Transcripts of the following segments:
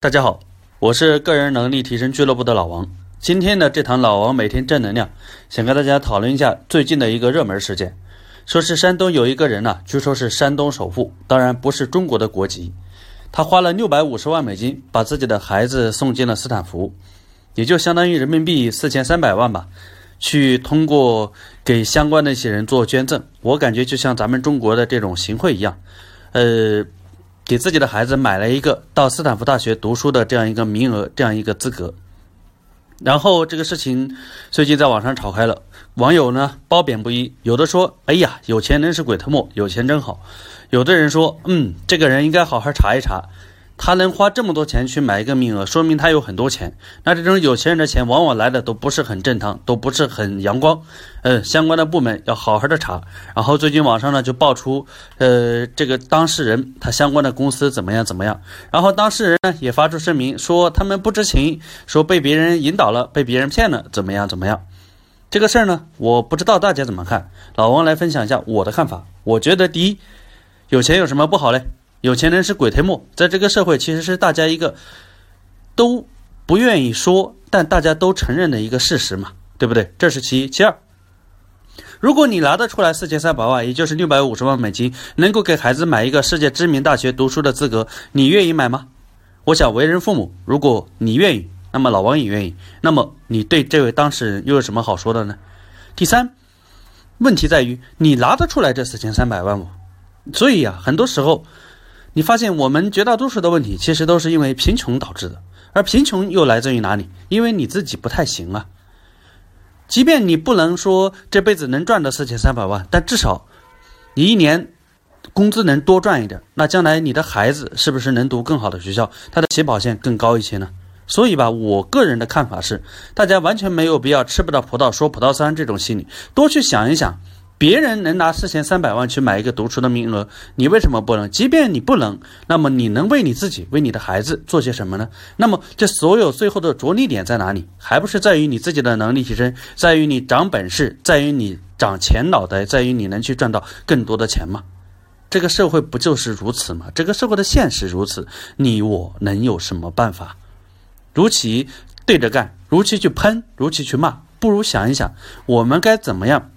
大家好，我是个人能力提升俱乐部的老王。今天的这堂老王每天正能量，想跟大家讨论一下最近的一个热门事件。说是山东有一个人呢，据说是山东首富，当然不是中国的国籍。他花了六百五十万美金，把自己的孩子送进了斯坦福，也就相当于人民币四千三百万吧。去通过给相关的一些人做捐赠，我感觉就像咱们中国的这种行贿一样，呃。给自己的孩子买了一个到斯坦福大学读书的这样一个名额，这样一个资格。然后这个事情最近在网上炒开了，网友呢褒贬不一，有的说：“哎呀，有钱能使鬼推磨，有钱真好。”有的人说：“嗯，这个人应该好好查一查。”他能花这么多钱去买一个名额，说明他有很多钱。那这种有钱人的钱，往往来的都不是很正常，都不是很阳光。嗯，相关的部门要好好的查。然后最近网上呢就爆出，呃，这个当事人他相关的公司怎么样怎么样。然后当事人呢也发出声明说他们不知情，说被别人引导了，被别人骗了，怎么样怎么样。这个事儿呢，我不知道大家怎么看。老王来分享一下我的看法。我觉得第一，有钱有什么不好嘞？有钱人是鬼推磨，在这个社会其实是大家一个都不愿意说，但大家都承认的一个事实嘛，对不对？这是其一。其二，如果你拿得出来四千三百万，也就是六百五十万美金，能够给孩子买一个世界知名大学读书的资格，你愿意买吗？我想为人父母，如果你愿意，那么老王也愿意。那么你对这位当事人又有什么好说的呢？第三，问题在于你拿得出来这四千三百万不？所以呀，很多时候。你发现我们绝大多数的问题，其实都是因为贫穷导致的，而贫穷又来自于哪里？因为你自己不太行啊。即便你不能说这辈子能赚到四千三百万，但至少你一年工资能多赚一点，那将来你的孩子是不是能读更好的学校，他的起跑线更高一些呢？所以吧，我个人的看法是，大家完全没有必要吃不到葡萄说葡萄酸这种心理，多去想一想。别人能拿四千三百万去买一个读书的名额，你为什么不能？即便你不能，那么你能为你自己、为你的孩子做些什么呢？那么这所有最后的着力点在哪里？还不是在于你自己的能力提升，在于你长本事，在于你长钱脑袋，在于你能去赚到更多的钱吗？这个社会不就是如此吗？这个社会的现实如此，你我能有什么办法？如其对着干，如其去喷，如其去骂，不如想一想，我们该怎么样？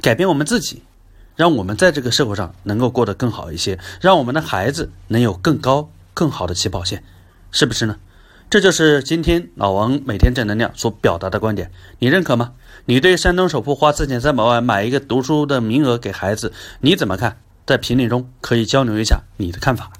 改变我们自己，让我们在这个社会上能够过得更好一些，让我们的孩子能有更高、更好的起跑线，是不是呢？这就是今天老王每天正能量所表达的观点，你认可吗？你对山东首富花四千三百万买一个读书的名额给孩子，你怎么看？在评论中可以交流一下你的看法。